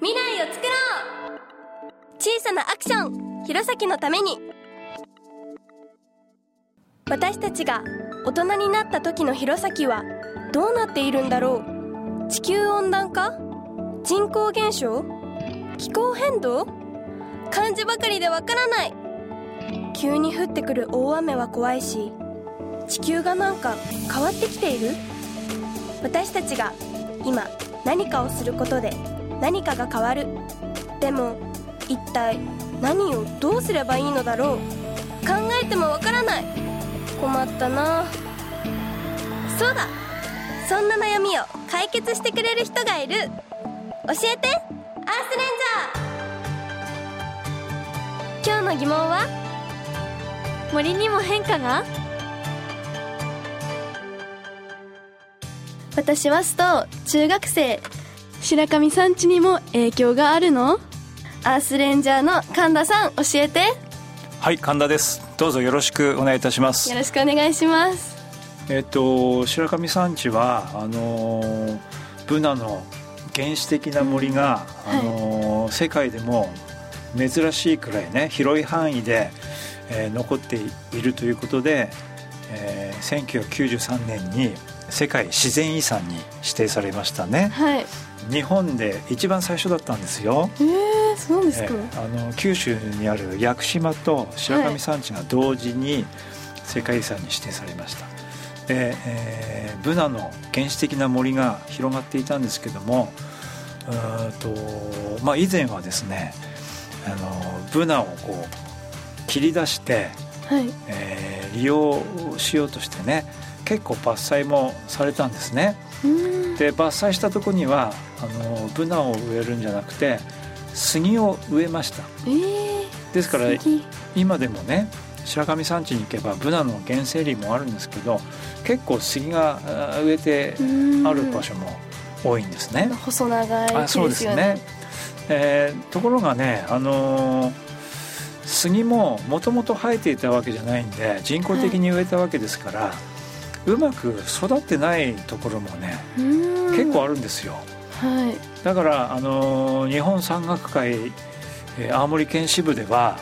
未来を作ろう!小さなアクション!弘前のために!私たちが大人になった時の弘前はどうなっているんだろう?地球温暖化?人口減少?気候変動?漢字ばかりでわからない!急に降ってくる大雨は怖いし地球がなんか変わってきている?私たちが今何かをすることで何かが変わる。でも一体何をどうすればいいのだろう。考えてもわからない。困ったな。そうだ。そんな悩みを解決してくれる人がいる。教えて。アースレンジャー。今日の疑問は？森にも変化が？私はスト中学生。白神山地にも影響があるの？アースレンジャーの神田さん教えて。はい神田です。どうぞよろしくお願いいたします。よろしくお願いします。えっと白神山地はあのブナの原始的な森が、うん、あの、はい、世界でも珍しいくらいね広い範囲で、えー、残っているということで、えー、1993年に世界自然遺産に指定されましたね、はい、日本で一番最初だったんですよ。えー、そうですか、えー、あの九州にある屋久島と白神山地が同時に世界遺産に指定されました。で、えー、ブナの原始的な森が広がっていたんですけどもうと、まあ、以前はですねあのブナをこう切り出して、はいえー、利用しようとしてね結構伐採もされたんですね。で伐採したとこにはあのブナを植えるんじゃなくて杉を植えました。えー、ですから今でもね白神山地に行けばブナの原生林もあるんですけど結構杉が植えてある場所も多いんですね。細長い、ね、あそうですね、えー、ところがね、あのー、杉ももともと生えていたわけじゃないんで人工的に植えたわけですから、はい、うまく育ってないところもね結構あるんですよ。はい、だから、あのー、日本山岳会、えー、青森県支部では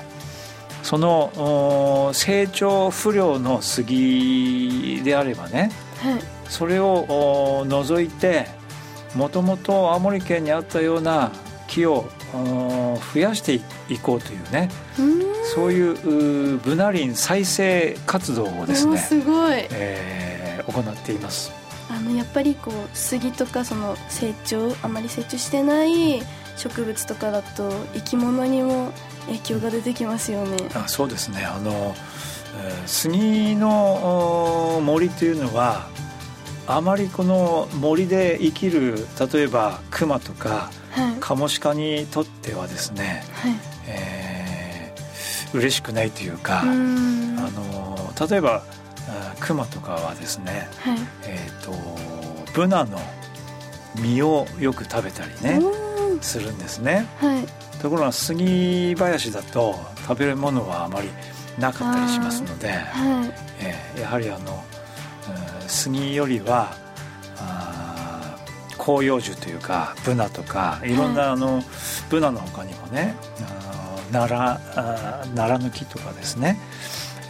その成長不良の杉であればね、はい、それを除いてもともと青森県にあったような木を増やしていこうというねそういうブナ林再生活動をですねすごい、えー、行っています。あのやっぱりこう杉とかその成長あまり成長してない植物とかだと生き物にも影響が出てきますよね。あそうですねあの、えー、杉の森というのはあまりこの森で生きる例えばクマとか、はい、カモシカにとってはですね、はい、えー、嬉しくないというかあの例えばクマとかはですね、はい、えーと、ブナの実をよく食べたりねするんですね。はい、ところが杉林だと食べるものはあまりなかったりしますので、はい。えー、やはりあの杉よりは広葉樹というかブナとかい。ろんなあの、ブナの他にもね奈良奈良の木とかですね、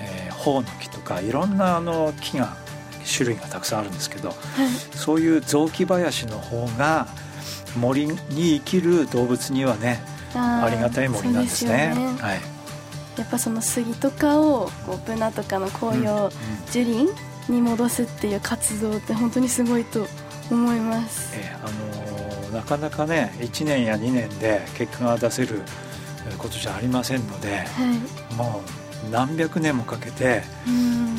えー、ホウの木とかいろんなあの木が種類がたくさんあるんですけど、はい、そういう雑木林の方が森に生きる動物にはねありがたい森なんですね。すね。はい、やっぱその杉とかをこうブナとかの紅葉樹林に戻すっていう活動って本当にすごいと思います。えー、あのー、なかなかね1年や2年で結果が出せることじゃありませんので、はい、もう何百年もかけて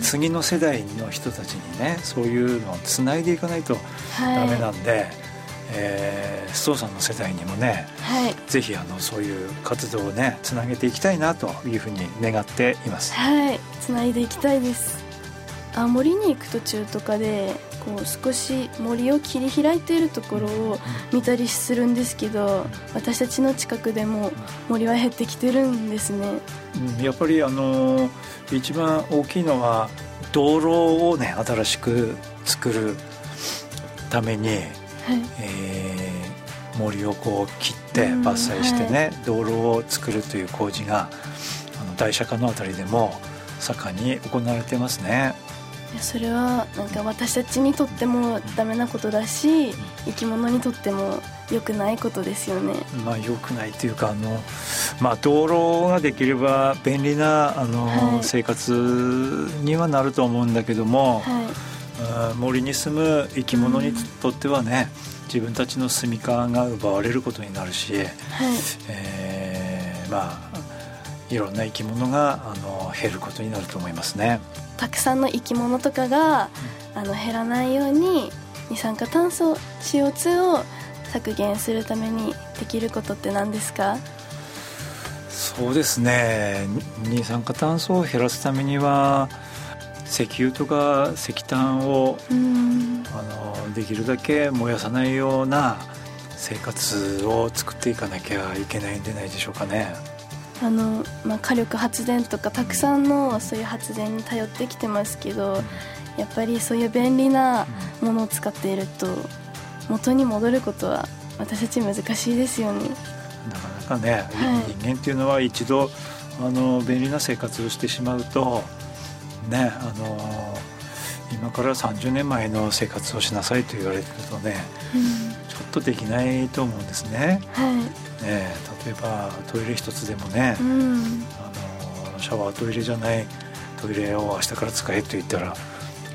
次の世代の人たちにねそういうのをつないでいかないとダメなんで。はいえー、須藤さんの世代にもね、はい、ぜひあのそういう活動をねつなげていきたいなというふうに願っています。はいつないでいきたいですあ森に行く途中とかでこう少し森を切り開いているところを見たりするんですけど私たちの近くでも森は減ってきてるんですね、うん、やっぱりあの一番大きいのは道路をね新しく作るためにはい、え森をこう切ってうん。伐採してね、道路を作るという工事があの大釈迦のあたりでも盛んに行われてますね。いやそれはなんか私たちにとってもダメなことだし生き物にとっても良くないことですよね。まあ良くないというかあの、まあ、道路ができれば便利なあの、はい。生活にはなると思うんだけども、はい。森に住む生き物にとってはね自分たちの住みかが奪われることになるし、はい。えーまあいろんな生き物があの減ることになると思いますね。たくさんの生き物とかがあの減らないように二酸化炭素 CO2 を削減するためにできることって何ですか？そうですね二酸化炭素を減らすためには石油とか石炭をうんあのできるだけ燃やさないような生活を作っていかなきゃいけないんじゃないでしょうかね。あの、まあ、火力発電とかたくさんのそういう発電に頼ってきてますけどやっぱりそういう便利なものを使っていると元に戻ることは私たち難しいですよね。なかなかね、はい人間っていうのは一度あの便利な生活をしてしまうとねあの今から30年前の生活をしなさいと言われてるとねうん。ちょっとできないと思うんですね。はね例えばトイレ一つでもねい、うん。あのシャワートイレじゃないトイレを明日から使えと言ったら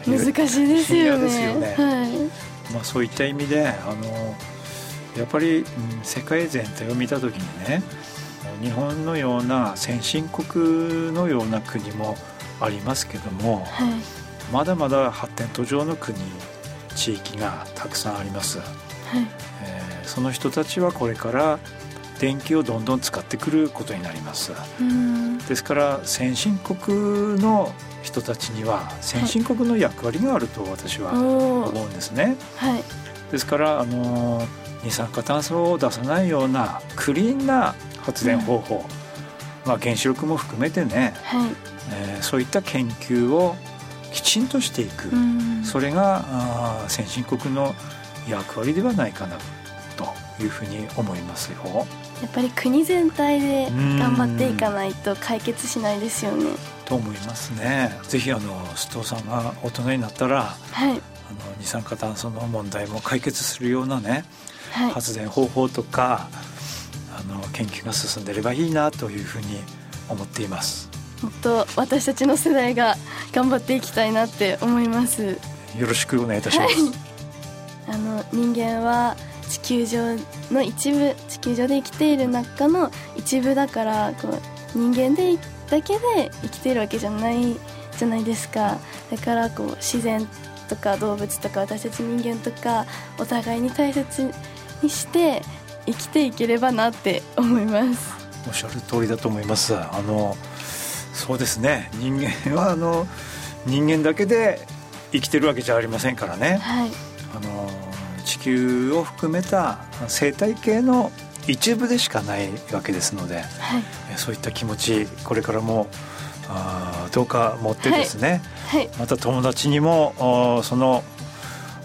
難しいですよ嫌ねですよねはいまあ、そういった意味であのやっぱり、うん世界全体を見た時にね日本のような先進国のような国もありますけどもはいまだまだ発展途上の国地域がたくさんあります、はいえーその人たちはこれから電気をどんどん使ってくることになります。うん。ですから先進国の人たちには先進国の役割があると私は思うんですね、はい。ですからあの二酸化炭素を出さないようなクリーンな発電方法、まあ、原子力も含めてね、はい。えーそういった研究をきちんとしていく、うん。それがあー先進国の役割ではないかなというふうに思いますよ。やっぱり国全体でうん頑張っていかないと解決しないですよね。と思いますね。ぜひあの須藤さんが大人になったらはい。あの二酸化炭素の問題も解決するようなねはい。発電方法とかあの研究が進んでればいいなというふうに思っています。もっと私たちの世代が頑張っていきたいなって思います。よろしくお願いいたします、あの人間は地球上の一部地球上で生きている中の一部だからこう人間でだけで生きているわけじゃないじゃないですか。だからこう自然とか動物とか私たち人間とかお互いに大切にして生きていければなって思います。おっしゃる通りだと思います。あのそうですね。人間はあの人間だけで生きてるわけじゃありませんからね。はい。あの地球を含めた生態系の一部でしかないわけですのではい。えそういった気持ちこれからもあーどうか持ってですね、はい。また友達にもその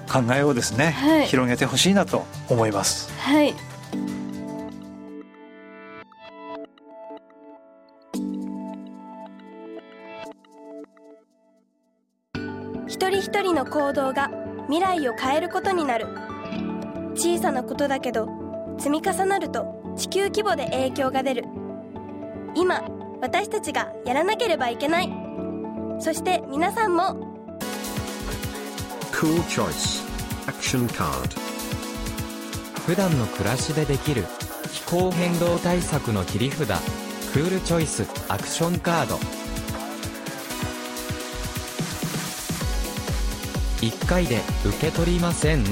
考えをですね、はい。広げてほしいなと思います。はい。一人一人の行動が未来を変えることになる小さなことだけど積み重なると地球規模で影響が出る。今私たちがやらなければいけない。そして皆さんも。Cool choice. Action card. 普段の暮らしでできる。気候変動対策の切り札。クールチョイスアクションカード1回で受け取りません？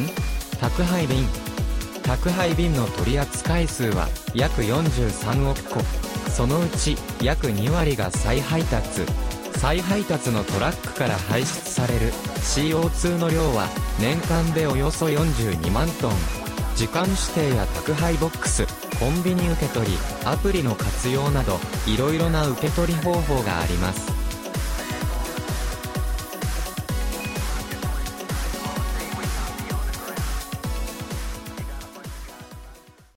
宅配便。宅配便の取扱数は約43億個。そのうち約2割が再配達。再配達のトラックから排出される CO2 の量は年間でおよそ42万トン。時間指定や宅配ボックスコンビニ受け取りアプリの活用などいろいろな受け取り方法があります。